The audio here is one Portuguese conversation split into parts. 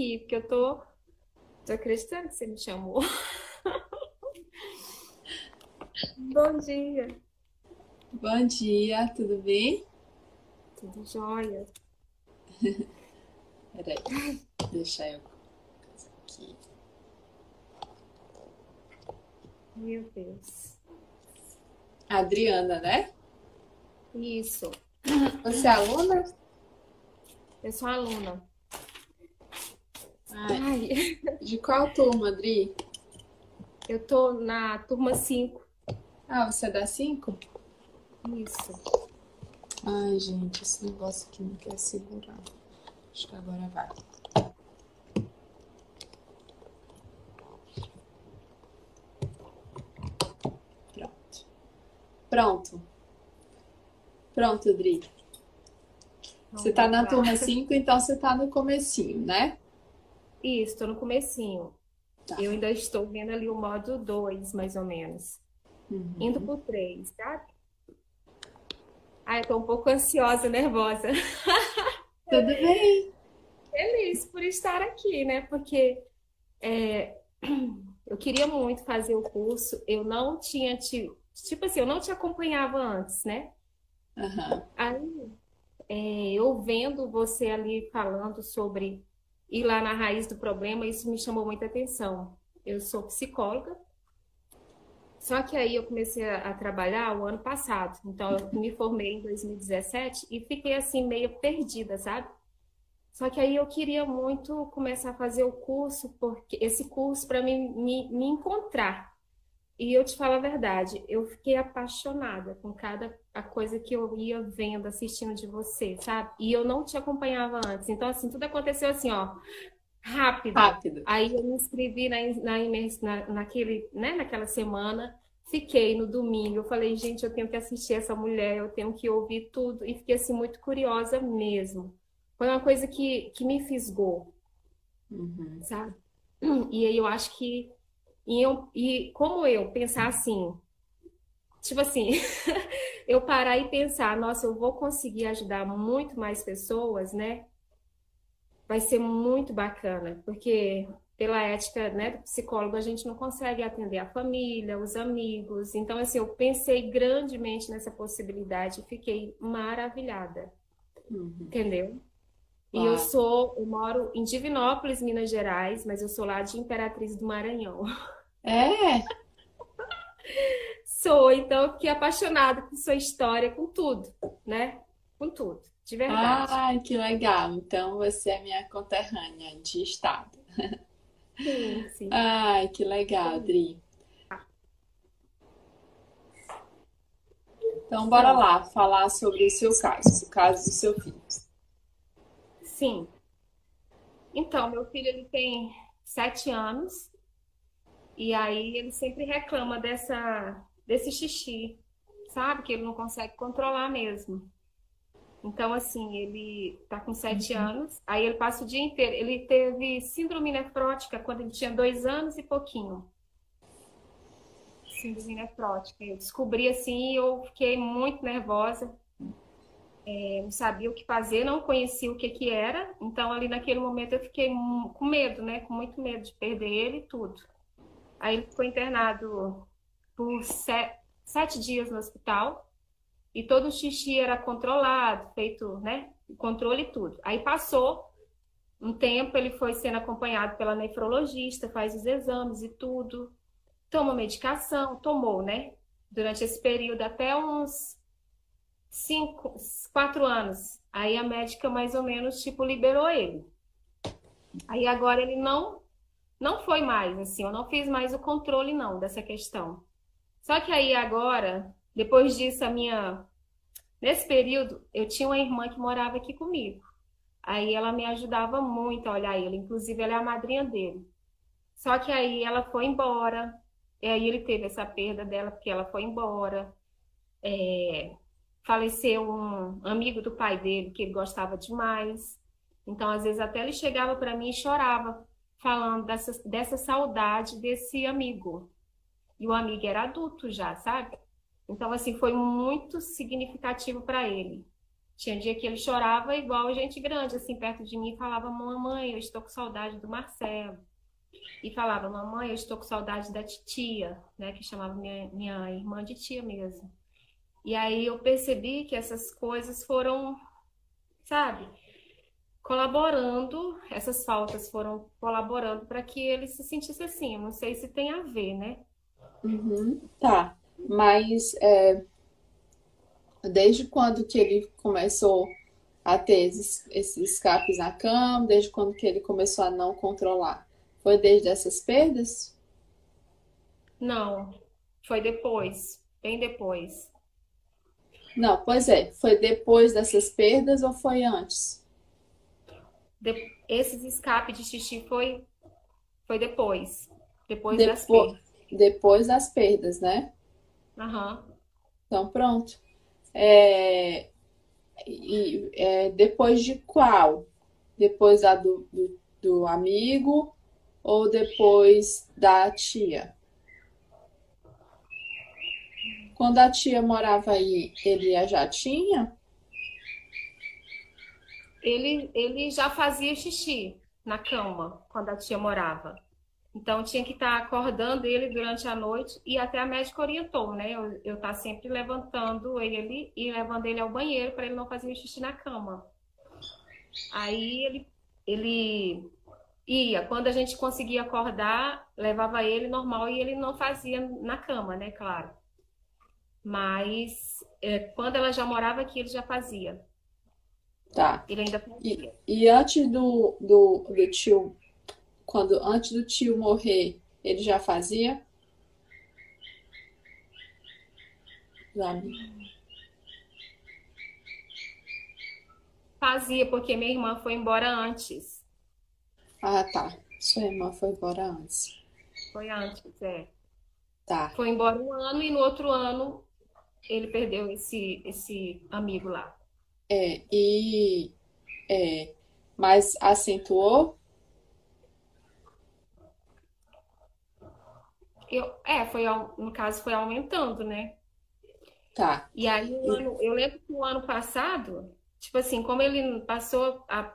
aqui, porque eu tô, tô acreditando que você me chamou. Bom dia. Bom dia, tudo bem? Tudo jóia. Peraí, deixa eu aqui. Meu Deus. Adriana, né? Isso. Você é aluna? Eu sou aluna. Ai, de qual turma, Adri? eu tô na turma 5. Ah, você é da 5? Isso. Ai, gente, esse negócio aqui não quer segurar. Acho que agora vai. Pronto. Pronto. Pronto, Adri. Você tá na turma 5, então você tá no comecinho, né? Isso, tô no comecinho. Tá. Eu ainda estou vendo ali o modo 2, mais ou menos. Uhum. Indo pro 3, sabe? Ai, eu tô um pouco ansiosa, nervosa. Tudo bem. Feliz por estar aqui, né? Porque é, eu queria muito fazer o curso, eu não tinha te, tipo assim, eu não te acompanhava antes, né? Aham. Aí, é, eu vendo você ali falando sobre ir lá na raiz do problema, isso me chamou muita atenção. Eu sou psicóloga, só que aí eu comecei a, trabalhar o ano passado. Então, eu me formei em 2017 e fiquei assim meio perdida, sabe? Só que aí eu queria muito começar a fazer o curso, porque esse curso para mim me, me encontrar. E eu te falo a verdade, eu fiquei apaixonada com cada a coisa que eu ia vendo, assistindo de você, sabe? E eu não te acompanhava antes. Então, assim, tudo aconteceu assim, ó, rápido. Rápido. Aí eu me inscrevi na, na, naquele, né, naquela semana, fiquei no domingo. Eu falei, gente, eu tenho que assistir essa mulher, eu tenho que ouvir tudo. E fiquei, assim, muito curiosa mesmo. Foi uma coisa que, que me fisgou Uhum. sabe? E aí eu acho que e, eu, e como eu pensar assim, tipo assim, eu parar e pensar, nossa, eu vou conseguir ajudar muito mais pessoas, né? Vai ser muito bacana, porque pela ética, né, do psicólogo, a gente não consegue atender a família, os amigos. Então, assim, eu pensei grandemente nessa possibilidade e fiquei maravilhada, Uhum. entendeu? E Claro. eu sou, eu moro em Divinópolis, Minas Gerais, mas eu sou lá de Imperatriz do Maranhão. É, Sou, então eu fiquei apaixonada com sua história, com tudo, né? Com tudo, de verdade. ai, que legal. Então você é minha conterrânea de estado. Sim, sim. Ai, que legal, Adri. Então, bora lá falar sobre o seu caso, o caso do seu filho. Sim. Então, meu filho ele tem sete anos e aí ele sempre reclama dessa desse xixi, sabe? Que ele não consegue controlar mesmo. Então, assim, ele tá com sete anos, aí ele passa o dia inteiro. Ele teve síndrome nefrótica quando ele tinha dois anos e pouquinho. Síndrome nefrótica. Eu descobri assim e eu fiquei muito nervosa. Eu não sabia o que fazer, não conhecia o que que era. Então, ali naquele momento, eu fiquei com medo, né? Com muito medo de perder ele e tudo. Aí ele ficou internado por se- sete dias no hospital e todo o xixi era controlado, feito, né? Controle e tudo. Aí passou um tempo, ele foi sendo acompanhado pela nefrologista, faz os exames e tudo. Toma medicação, tomou, né? Durante esse período, até uns cinco, quatro anos. Aí a médica mais ou menos tipo liberou ele. Aí agora ele não não foi mais assim, eu não fiz mais o controle não dessa questão. Só que aí agora, depois disso a minha nesse período eu tinha uma irmã que morava aqui comigo. Aí ela me ajudava muito a olhar ele, inclusive ela é a madrinha dele. Só que aí ela foi embora, e aí ele teve essa perda dela porque ela foi embora. É, faleceu um amigo do pai dele que ele gostava demais. Então, às vezes, até ele chegava para mim e chorava, falando dessa, dessa saudade desse amigo. E o amigo era adulto já, sabe? Então, assim, foi muito significativo para ele. Tinha dia que ele chorava igual gente grande, assim, perto de mim, e falava: Mamãe, eu estou com saudade do Marcelo. E falava: Mamãe, eu estou com saudade da titia, né? Que chamava minha, minha irmã de tia mesmo. E aí eu percebi que essas coisas foram, sabe, colaborando, essas faltas foram colaborando para que ele se sentisse assim. Eu não sei se tem a ver, né? Uhum, tá. Mas é, desde quando que ele começou a ter esses, esses escapes na cama? Desde quando que ele começou a não controlar? Foi desde essas perdas? Não, foi depois, bem depois. Não, pois é, foi depois dessas perdas ou foi antes? De... Esses escapes de xixi foi, foi depois, depois, depois das perdas. Depois das perdas, né? Aham. Então, pronto. É, e, é, depois de qual? Depois da do, do, do amigo ou depois da tia? Quando a tia morava aí, ele já tinha? Ele, ele já fazia xixi na cama quando a tia morava. Então tinha que estar acordando ele durante a noite e até a médica orientou, né? Eu, eu tá sempre levantando ele e levando ele ao banheiro para ele não fazer xixi na cama. Aí ele, ele ia, quando a gente conseguia acordar, levava ele normal e ele não fazia na cama, né? Claro. Mas é, quando ela já morava aqui, ele já fazia. Tá. Ele ainda fazia. E, e antes do, do, do tio quando antes do tio morrer, ele já fazia? Fazia, porque minha irmã foi embora antes. Ah, tá. Sua irmã foi embora antes. Foi antes, é. Tá. Foi embora um ano e no outro ano ele perdeu esse, esse amigo lá. É, e. É, mas acentuou Eu, é, foi, no caso, foi aumentando, né? Tá. E aí, ano, eu lembro que o ano passado, tipo assim, como ele passou a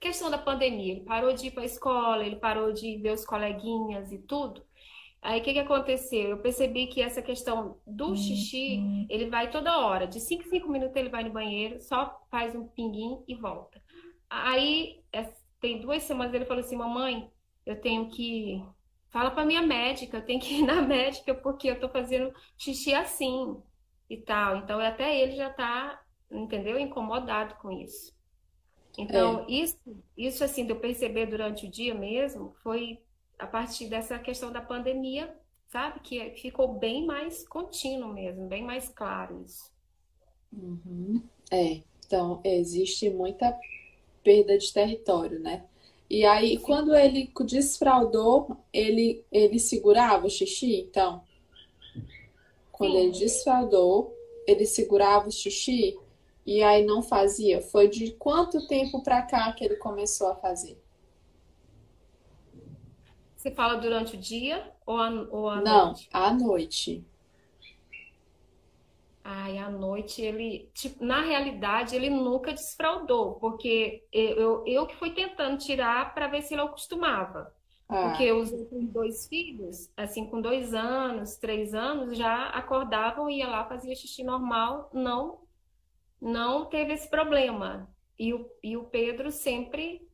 questão da pandemia, ele parou de ir para a escola, ele parou de ver os coleguinhas e tudo. Aí, o que que aconteceu? Eu percebi que essa questão do xixi, ele vai toda hora. De 5 em 5 minutos ele vai no banheiro, só faz um pinguim e volta. Aí, é, tem duas semanas ele falou assim, mamãe, eu tenho que Fala para minha médica, eu tenho que ir na médica porque eu tô fazendo xixi assim e tal. Então até ele já tá, entendeu? Incomodado com isso. Então, é. isso, isso assim, de eu perceber durante o dia mesmo, foi a partir dessa questão da pandemia, sabe? Que ficou bem mais contínuo mesmo, bem mais claro isso. Uhum. É, então existe muita perda de território, né? E aí, quando ele desfraudou, ele, ele segurava o xixi, então? Quando Sim. ele desfraudou, ele segurava o xixi e aí não fazia. Foi de quanto tempo para cá que ele começou a fazer? Você fala durante o dia ou a não, noite? Não, à noite. Ai, à noite ele, tipo, na realidade, ele nunca desfraudou, porque eu, eu que fui tentando tirar para ver se ele acostumava. Ah. Porque os dois filhos, assim, com dois anos, três anos, já acordavam, ia lá, fazia xixi normal, não, não teve esse problema. E o, e o Pedro sempre,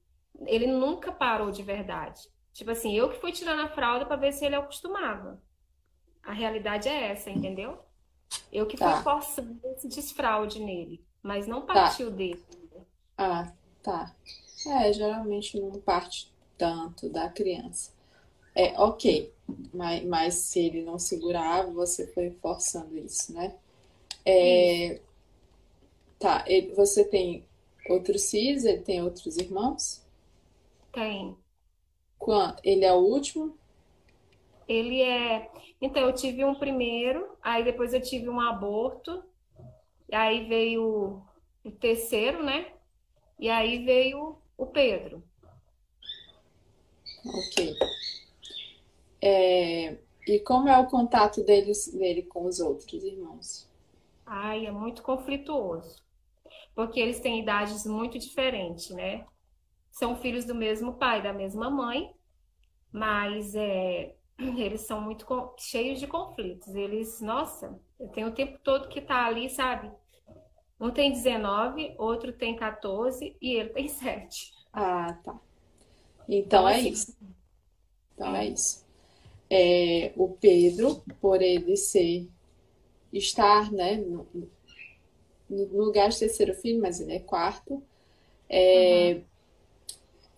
ele nunca parou de verdade. Tipo assim, eu que fui tirando a fralda para ver se ele acostumava. A realidade é essa, entendeu? Eu que tá. fui forçando esse desfraude nele, mas não tá. partiu tá. dele. Ah, tá. É, geralmente não parte tanto da criança. É, ok. Mas, mas se ele não segurava, você foi forçando isso, né? É, tá. Ele, você tem outros filhos? Ele tem outros irmãos? Tem. Quanto? Ele é o último? Ele é. Então, eu tive um primeiro, aí depois eu tive um aborto, aí veio o terceiro, né? E aí veio o Pedro. Ok. É, e como é o contato deles, dele com os outros irmãos? Ai, é muito conflituoso. porque eles têm idades muito diferentes, né? São filhos do mesmo pai, da mesma mãe, mas é, eles são muito cheios de conflitos. Eles, nossa, tenho o tempo todo que tá ali, sabe? Um tem 19, outro tem 14 e ele tem 7. Ah, tá. Então, então é assim, isso. Então é isso. É, o Pedro, por ele ser estar, né, no, no lugar de terceiro filho, mas ele é quarto, é, uhum.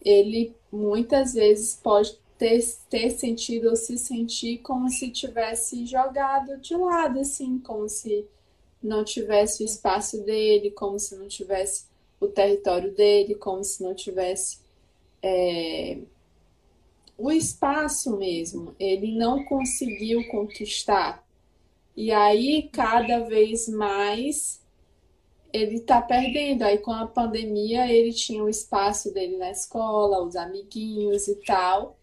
Ele muitas vezes pode ter, ter sentido ou se sentir como se tivesse jogado de lado, assim, como se não tivesse o espaço dele, como se não tivesse o território dele, como se não tivesse é, o espaço mesmo. Ele não conseguiu conquistar. E aí, cada vez mais, ele está perdendo. Aí, com a pandemia, ele tinha o espaço dele na escola, os amiguinhos e tal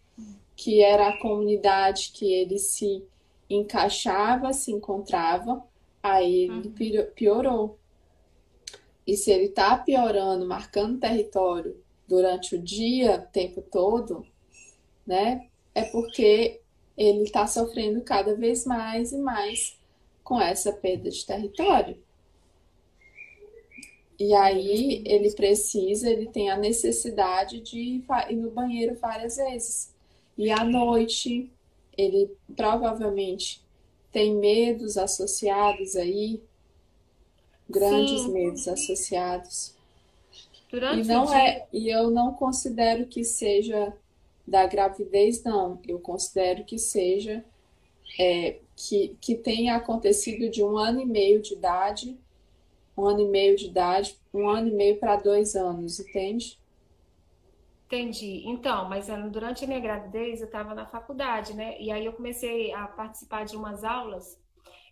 que era a comunidade que ele se encaixava, se encontrava, aí ele uhum. piorou. E se ele está piorando, marcando território durante o dia, o tempo todo, né? É porque ele está sofrendo cada vez mais e mais com essa perda de território. E aí ele precisa, ele tem a necessidade de ir no banheiro várias vezes. E à noite, ele provavelmente tem medos associados aí, grandes Sim. medos associados. Durante e não é, e eu não considero que seja da gravidez, não. Eu considero que seja é, que, que tenha acontecido de um ano e meio de idade, um ano e meio de idade, um ano e meio para dois anos, entende? Entendi. Então, mas eh, durante a minha gravidez eu estava na faculdade, né? E aí eu comecei a participar de umas aulas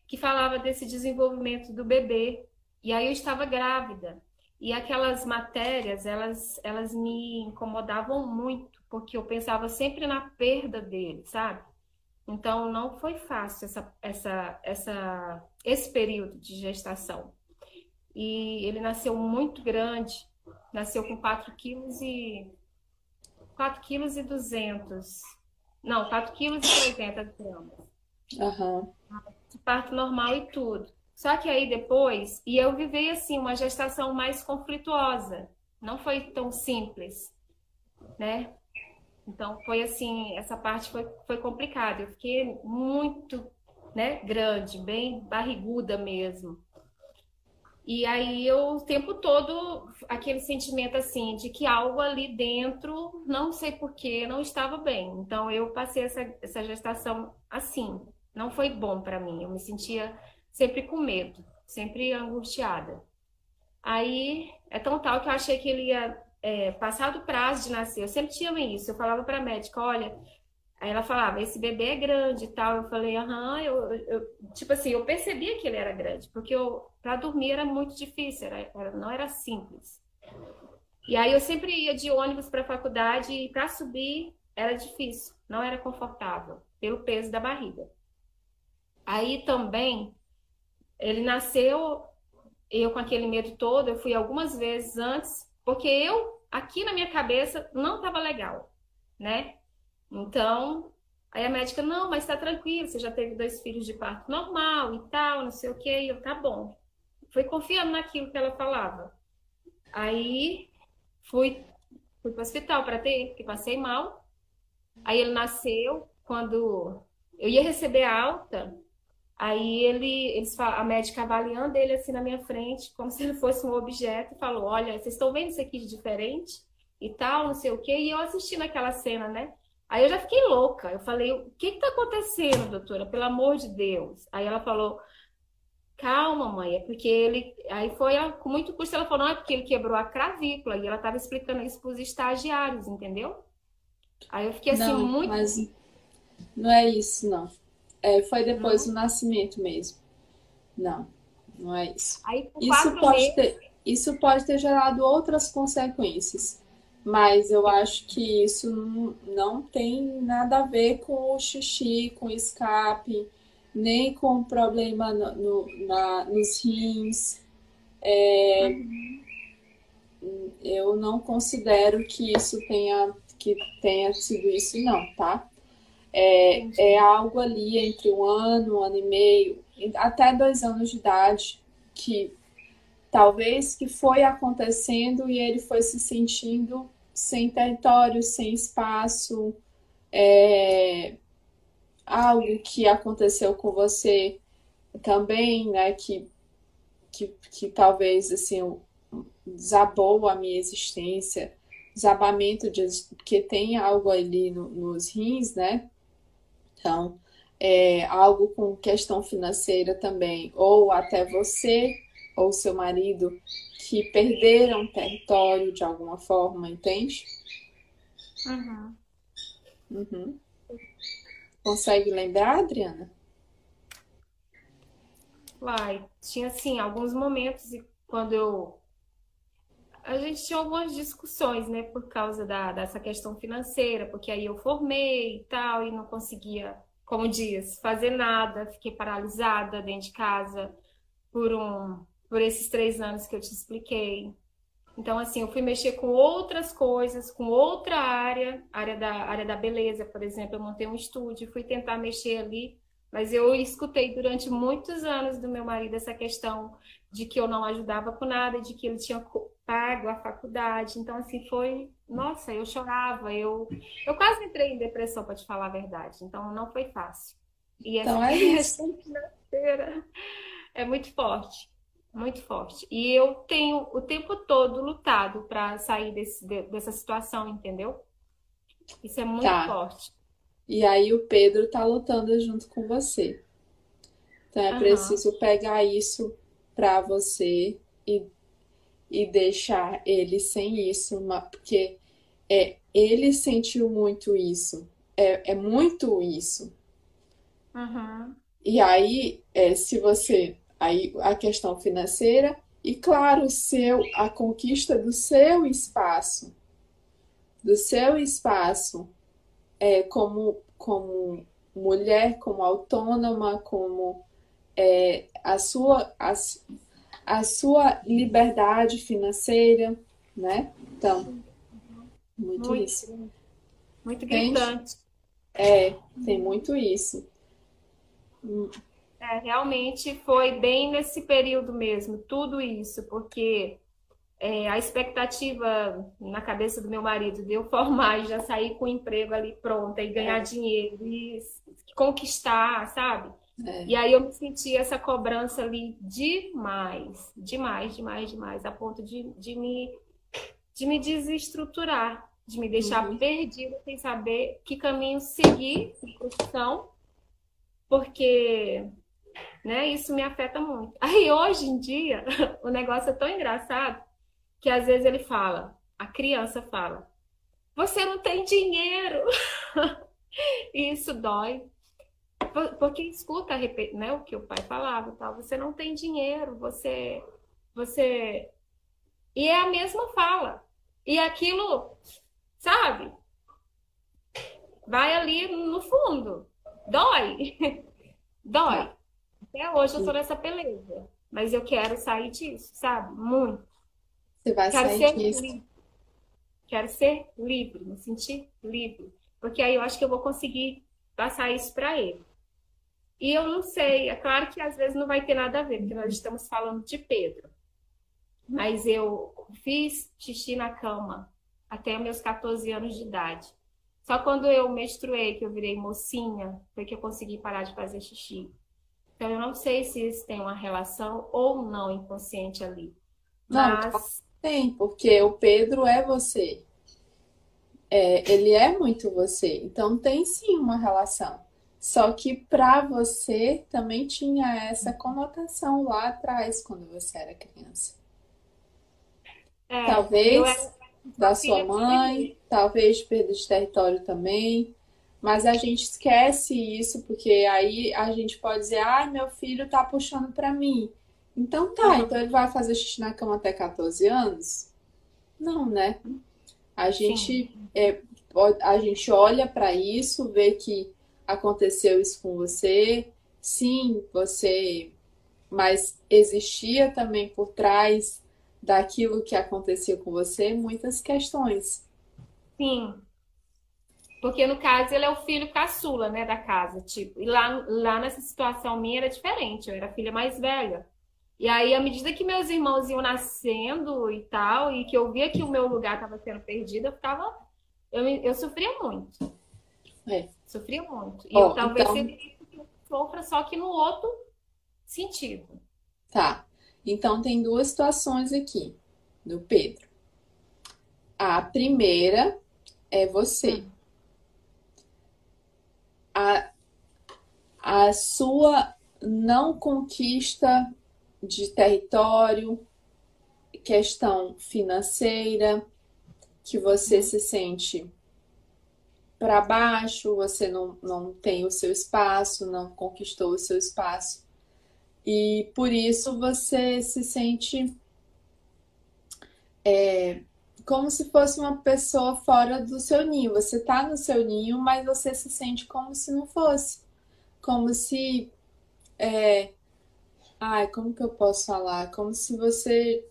que falava desse desenvolvimento do bebê. E aí eu estava grávida. E aquelas matérias, elas, elas me incomodavam muito, porque eu pensava sempre na perda dele, sabe? Então não foi fácil essa, essa, essa, esse período de gestação. E ele nasceu muito grande, nasceu com 4 quilos e 4 quilos e 200. Não, 4 quilos e 80 gramas. Uhum. Parto normal e tudo. Só que aí depois, e eu vivei assim, uma gestação mais conflituosa. Não foi tão simples, né? Então foi assim, essa parte foi, foi complicada. Eu fiquei muito, né, grande, bem barriguda mesmo. E aí eu o tempo todo aquele sentimento assim de que algo ali dentro, não sei porquê, não estava bem. Então eu passei essa, essa gestação assim. Não foi bom para mim. Eu me sentia sempre com medo, sempre angustiada. Aí é tão tal que eu achei que ele ia é, passar do prazo de nascer. Eu sempre tinha isso. Eu falava para a médica, olha, Aí ela falava, esse bebê é grande e tal. Eu falei, aham, eu, eu, tipo assim, eu percebia que ele era grande, porque para dormir era muito difícil, era, era, não era simples. E aí eu sempre ia de ônibus para a faculdade e para subir era difícil, não era confortável, pelo peso da barriga. Aí também, ele nasceu, eu com aquele medo todo, eu fui algumas vezes antes, porque eu, aqui na minha cabeça, não estava legal, né? Então, aí a médica, não, mas tá tranquilo, você já teve dois filhos de parto normal e tal, não sei o quê. E eu, tá bom. Fui confiando naquilo que ela falava. Aí fui, fui para o hospital para ter, porque passei mal. Aí ele nasceu, quando eu ia receber a alta, aí ele, eles, a médica avaliando ele assim na minha frente, como se ele fosse um objeto, falou: Olha, vocês estão vendo isso aqui de diferente e tal, não sei o quê. E eu assistindo aquela cena, né? Aí eu já fiquei louca. Eu falei, o que está acontecendo, doutora? Pelo amor de Deus. Aí ela falou, calma, mãe, é porque ele. Aí foi com muito custo. Ela falou, não, é porque ele quebrou a cravícula. E ela estava explicando isso para os estagiários, entendeu? Aí eu fiquei assim, não, muito. Mas não é isso, não. É, foi depois não. do nascimento mesmo. Não, não é isso. Aí, isso, pode meses... ter, isso pode ter gerado outras consequências. Mas eu acho que isso não tem nada a ver com o xixi, com o escape, nem com o problema no, na, nos rins. É, eu não considero que isso tenha que tenha sido isso, não, tá? É, é algo ali entre um ano, um ano e meio, até dois anos de idade, que talvez que foi acontecendo e ele foi se sentindo sem território, sem espaço, é, algo que aconteceu com você também, né, que, que, que talvez assim desabou a minha existência, desabamento de que tem algo ali no, nos rins, né? Então, é, algo com questão financeira também, ou até você ou seu marido que perderam território de alguma forma, entende? Uhum. Uhum. Consegue lembrar, Adriana? Vai, tinha assim alguns momentos quando eu a gente tinha algumas discussões, né, por causa da, dessa questão financeira, porque aí eu formei e tal, e não conseguia, como diz, fazer nada, fiquei paralisada dentro de casa por um, por esses três anos que eu te expliquei. Então, assim, eu fui mexer com outras coisas, com outra área, área da, área da beleza, por exemplo, eu montei um estúdio, fui tentar mexer ali, mas eu escutei durante muitos anos do meu marido essa questão de que eu não ajudava com nada, de que ele tinha pago a faculdade. Então, assim, foi. Nossa, eu chorava, eu, eu quase entrei em depressão, para te falar a verdade. Então, não foi fácil. E essa então, é questão financeira é muito forte muito forte. E eu tenho o tempo todo lutado para sair desse, dessa situação, entendeu? Isso é muito tá. forte. E aí o Pedro tá lutando junto com você. Então é uhum. preciso pegar isso para você e, e deixar ele sem isso, porque é, ele sentiu muito isso. É, é muito isso. Uhum. E aí, é, se você aí a questão financeira e claro, o seu a conquista do seu espaço, do seu espaço é, como como mulher, como autônoma, como é, a sua a, a sua liberdade financeira, né? Então, muito, muito isso. Muito gritante. É, tem muito isso. É, realmente foi bem nesse período mesmo, tudo isso, porque é, a expectativa na cabeça do meu marido de eu formar e já sair com o emprego ali pronta e ganhar é. dinheiro e conquistar, sabe? É. E aí eu me senti essa cobrança ali demais, demais, demais, demais, a ponto de, de, me, de me desestruturar, de me deixar uhum. perdida sem saber que caminho seguir de profissão, porque né? Isso me afeta muito. Aí hoje em dia, o negócio é tão engraçado que às vezes ele fala, a criança fala: "Você não tem dinheiro". e isso dói. Porque escuta né, o que o pai falava, tal, você não tem dinheiro, você você e é a mesma fala. E aquilo, sabe? Vai ali no fundo. Dói. Dói. Até hoje eu tô nessa beleza. Mas eu quero sair disso, sabe? Muito. Você vai quero sair disso. Livre. Quero ser livre, me sentir livre. Porque aí eu acho que eu vou conseguir passar isso para ele. E eu não sei, é claro que às vezes não vai ter nada a ver, porque nós estamos falando de Pedro. Mas eu fiz xixi na cama até meus 14 anos de idade. Só quando eu menstruei, que eu virei mocinha, foi que eu consegui parar de fazer xixi. Então, eu não sei se isso tem uma relação ou não inconsciente ali. Mas... Não, tem, porque o Pedro é você. É, ele é muito você. Então, tem sim uma relação. Só que para você também tinha essa conotação lá atrás, quando você era criança. É, talvez era... da sua mãe, talvez perda de território também. Mas a gente esquece isso, porque aí a gente pode dizer, ai, ah, meu filho tá puxando para mim. Então tá, então ele vai fazer xixi na cama até 14 anos? Não, né? A gente, é, a gente olha para isso, vê que aconteceu isso com você. Sim, você. Mas existia também por trás daquilo que acontecia com você muitas questões. Sim. Porque no caso ele é o filho caçula, né, da casa, tipo. E lá, lá nessa situação minha era diferente, eu era a filha mais velha. E aí, à medida que meus irmãos iam nascendo e tal, e que eu via que o meu lugar estava sendo perdido, eu ficava. Eu, eu sofria muito. É. Sofria muito. E oh, eu talvez então... sofra só que no outro sentido. Tá. Então tem duas situações aqui do Pedro. A primeira é você. Hum. A, a sua não conquista de território, questão financeira, que você se sente para baixo, você não, não tem o seu espaço, não conquistou o seu espaço. E por isso você se sente é, como se fosse uma pessoa fora do seu ninho. Você está no seu ninho, mas você se sente como se não fosse. Como se. É, ai, como que eu posso falar? Como se você.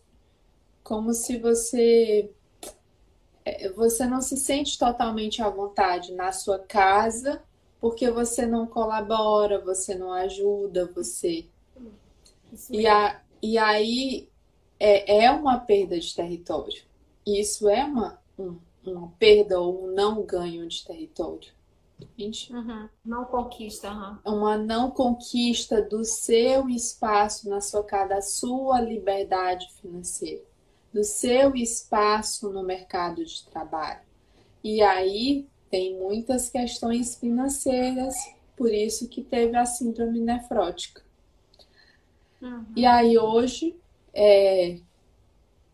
Como se você. É, você não se sente totalmente à vontade na sua casa porque você não colabora, você não ajuda, você e, a, e aí é, é uma perda de território. Isso é uma, um, uma perda ou um não ganho de território. Entende? Uhum. Não conquista. Uhum. Uma não conquista do seu espaço na sua casa, da sua liberdade financeira, do seu espaço no mercado de trabalho. E aí tem muitas questões financeiras, por isso que teve a síndrome nefrótica. Uhum. E aí hoje é,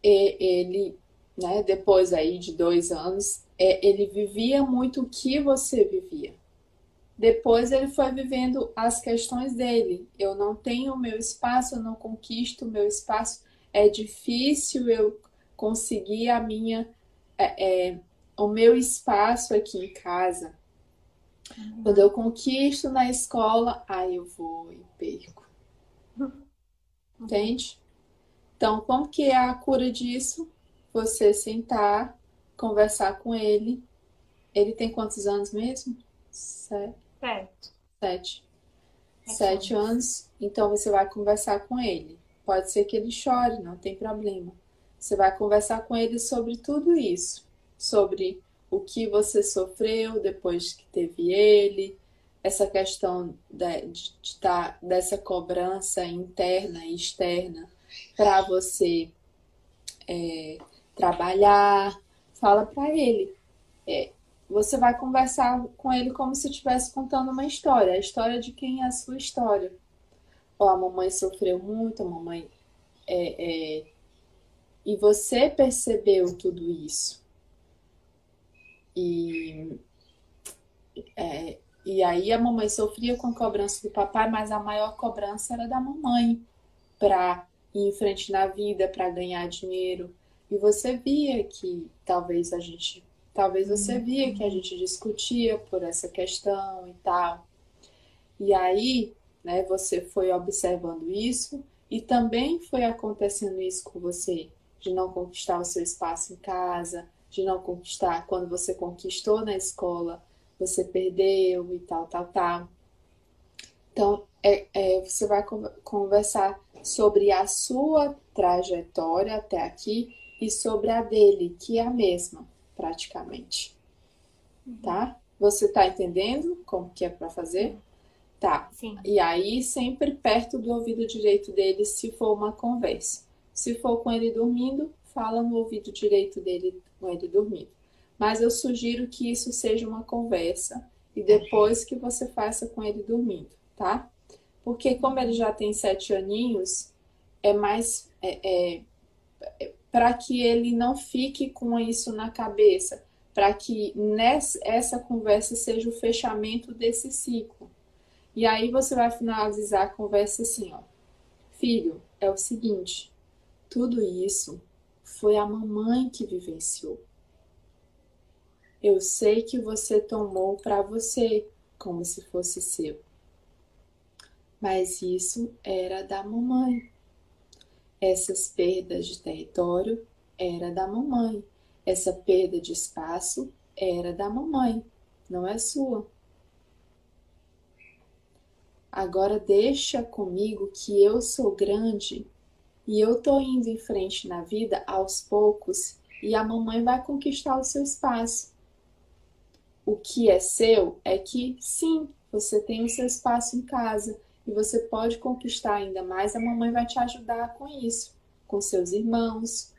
ele, né, depois aí de dois anos, é, ele vivia muito o que você vivia. Depois ele foi vivendo as questões dele. Eu não tenho o meu espaço, eu não conquisto o meu espaço. É difícil eu conseguir a minha, é, é, o meu espaço aqui em casa. Uhum. Quando eu conquisto na escola, aí eu vou e perco. Entende? Então, como que é a cura disso? Você sentar, conversar com ele. Ele tem quantos anos mesmo? Sete. Sete. Sete, Sete anos. anos. Então, você vai conversar com ele. Pode ser que ele chore, não tem problema. Você vai conversar com ele sobre tudo isso. Sobre o que você sofreu depois que teve ele, essa questão de, de, de tá, dessa cobrança interna e externa para você é, trabalhar, fala para ele. É, você vai conversar com ele como se estivesse contando uma história, a história de quem é a sua história. Ó, a mamãe sofreu muito, a mamãe. É, é, e você percebeu tudo isso. E é, e aí a mamãe sofria com a cobrança do papai, mas a maior cobrança era da mamãe para ir em frente na vida, para ganhar dinheiro. E você via que talvez a gente, talvez você uhum. via que a gente discutia por essa questão e tal. E aí, né, você foi observando isso e também foi acontecendo isso com você, de não conquistar o seu espaço em casa, de não conquistar quando você conquistou na escola, você perdeu e tal, tal, tal. Então, é, é, você vai conversar sobre a sua trajetória até aqui e sobre a dele, que é a mesma, praticamente. Uhum. Tá? Você tá entendendo como que é para fazer? Tá. Sim. E aí, sempre perto do ouvido direito dele, se for uma conversa. Se for com ele dormindo, fala no ouvido direito dele com ele dormindo. Mas eu sugiro que isso seja uma conversa e depois que você faça com ele dormindo, tá? Porque como ele já tem sete aninhos, é mais é, é, é para que ele não fique com isso na cabeça, para que nessa essa conversa seja o fechamento desse ciclo. E aí você vai finalizar a conversa assim, ó. Filho, é o seguinte, tudo isso foi a mamãe que vivenciou. Eu sei que você tomou para você, como se fosse seu. Mas isso era da mamãe. Essas perdas de território era da mamãe. Essa perda de espaço era da mamãe, não é sua. Agora deixa comigo que eu sou grande e eu tô indo em frente na vida aos poucos e a mamãe vai conquistar o seu espaço. O que é seu é que sim, você tem o seu espaço em casa e você pode conquistar ainda mais. A mamãe vai te ajudar com isso, com seus irmãos,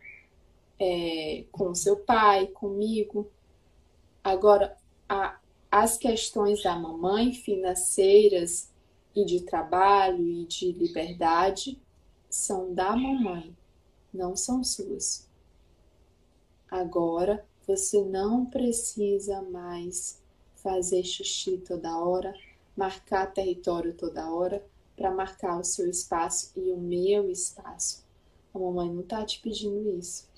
é, com seu pai, comigo. Agora, a, as questões da mamãe financeiras e de trabalho e de liberdade são da mamãe, não são suas. Agora você não precisa mais fazer xixi toda hora, marcar território toda hora para marcar o seu espaço e o meu espaço. A mamãe não está te pedindo isso.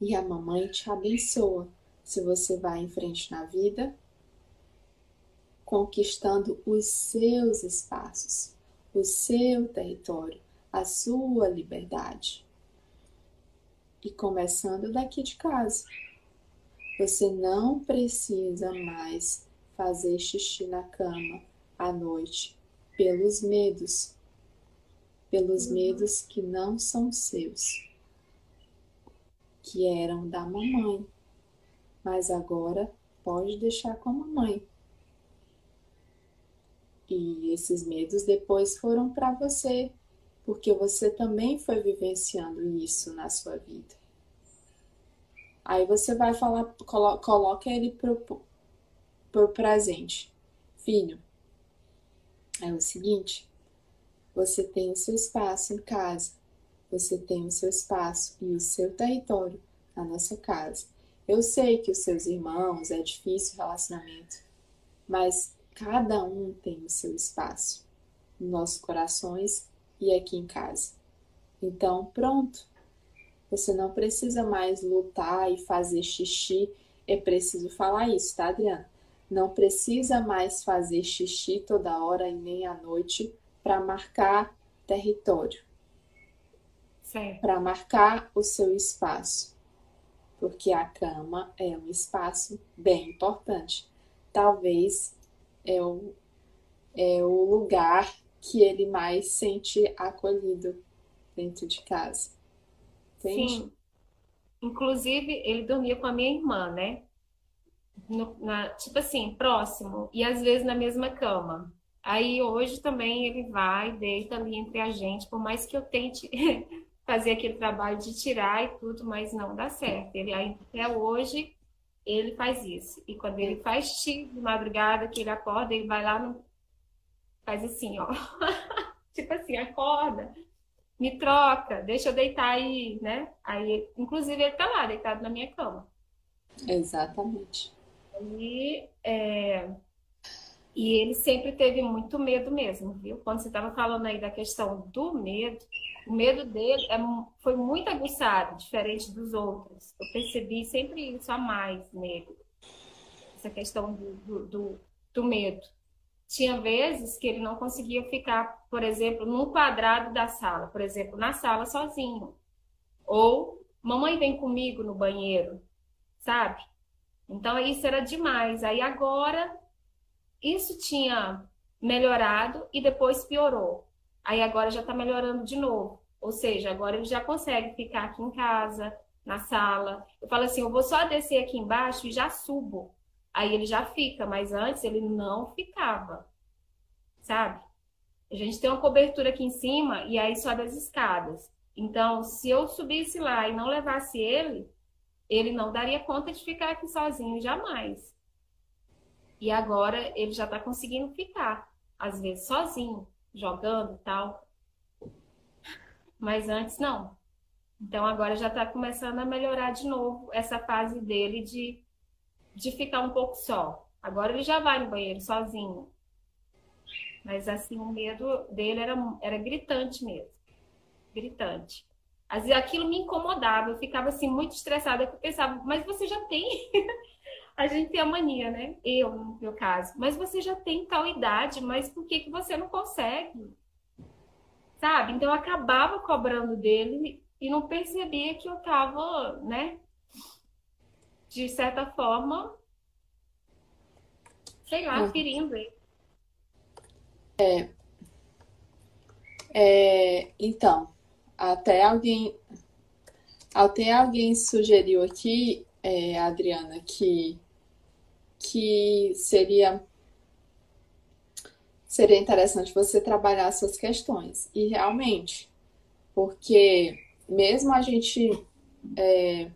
E a mamãe te abençoa se você vai em frente na vida conquistando os seus espaços, o seu território, a sua liberdade. E começando daqui de casa. Você não precisa mais fazer xixi na cama à noite pelos medos, pelos medos que não são seus, que eram da mamãe, mas agora pode deixar com a mamãe e esses medos depois foram para você, porque você também foi vivenciando isso na sua vida. Aí você vai falar, colo, coloca ele pro, pro presente. Filho, é o seguinte, você tem o seu espaço em casa, você tem o seu espaço e o seu território na nossa casa. Eu sei que os seus irmãos é difícil o relacionamento, mas Cada um tem o seu espaço nos nossos corações e aqui em casa. Então, pronto. Você não precisa mais lutar e fazer xixi. É preciso falar isso, tá, Adriana? Não precisa mais fazer xixi toda hora e nem à noite para marcar território. Para marcar o seu espaço. Porque a cama é um espaço bem importante. Talvez é o, é o lugar que ele mais sente acolhido dentro de casa. Entende? Sim. Inclusive, ele dormia com a minha irmã, né? No, na, tipo assim, próximo, e às vezes na mesma cama. Aí hoje também ele vai, deita ali entre a gente, por mais que eu tente fazer aquele trabalho de tirar e tudo, mas não dá certo. Ele até hoje ele faz isso. E quando ele faz xixi de madrugada, que ele acorda, ele vai lá no. faz assim, ó. tipo assim, acorda, me troca, deixa eu deitar aí, né? Aí, inclusive, ele tá lá, deitado na minha cama. Exatamente. E, é... e ele sempre teve muito medo mesmo, viu? Quando você estava falando aí da questão do medo, o medo dele é, foi muito aguçado, diferente dos outros. Eu percebi sempre isso a mais nele. Essa questão do, do, do, do medo. Tinha vezes que ele não conseguia ficar, por exemplo, num quadrado da sala, por exemplo, na sala sozinho. Ou, mamãe vem comigo no banheiro, sabe? Então, isso era demais. Aí agora, isso tinha melhorado e depois piorou. Aí agora já está melhorando de novo. Ou seja, agora ele já consegue ficar aqui em casa, na sala. Eu falo assim, eu vou só descer aqui embaixo e já subo. Aí ele já fica, mas antes ele não ficava. Sabe? A gente tem uma cobertura aqui em cima e aí sobe as escadas. Então, se eu subisse lá e não levasse ele, ele não daria conta de ficar aqui sozinho jamais. E agora ele já está conseguindo ficar, às vezes sozinho jogando e tal. Mas antes não. Então agora já está começando a melhorar de novo essa fase dele de, de ficar um pouco só. Agora ele já vai no banheiro sozinho. Mas assim, o medo dele era, era gritante mesmo. Gritante. Às vezes aquilo me incomodava, eu ficava assim muito estressada, eu pensava, mas você já tem a gente tem a mania, né? Eu, no meu caso. Mas você já tem tal idade, mas por que, que você não consegue? sabe? Então eu acabava cobrando dele e não percebia que eu tava, né? De certa forma, sei lá, ferindo ele. É, é, então, até alguém, até alguém sugeriu aqui, é, Adriana, que que seria seria interessante você trabalhar suas questões. E realmente, porque mesmo a gente é,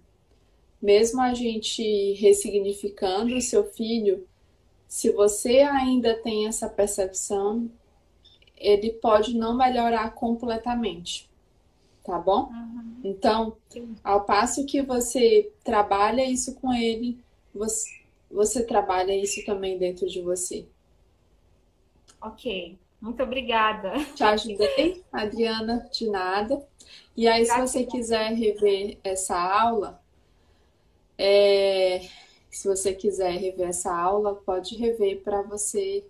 mesmo a gente ressignificando o seu filho, se você ainda tem essa percepção, ele pode não melhorar completamente, tá bom? Uhum. Então, ao passo que você trabalha isso com ele, você, você trabalha isso também dentro de você. Ok, muito obrigada. Te ajudei, Adriana, de nada. E aí, se você quiser rever essa aula, é... se você quiser rever essa aula, pode rever para você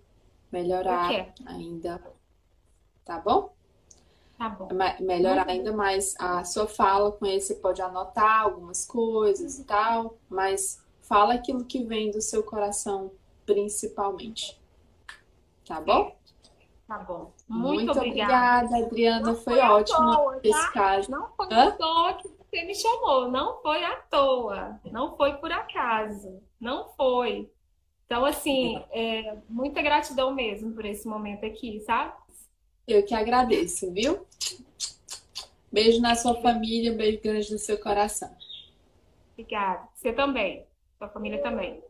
melhorar ainda. Tá bom? Tá bom. Melhorar ainda mais a sua fala com ele. Você pode anotar algumas coisas e tal, mas fala aquilo que vem do seu coração, principalmente. Tá bom? Tá bom. Muito, Muito obrigada. obrigada, Adriana. Não foi, foi ótimo toa, tá? esse caso. Não foi Hã? à toa que você me chamou. Não foi à toa. Não foi por acaso. Não foi. Então, assim, é, muita gratidão mesmo por esse momento aqui, sabe? Eu que agradeço, viu? Beijo na sua família, um beijo grande no seu coração. Obrigada. Você também. Sua família também.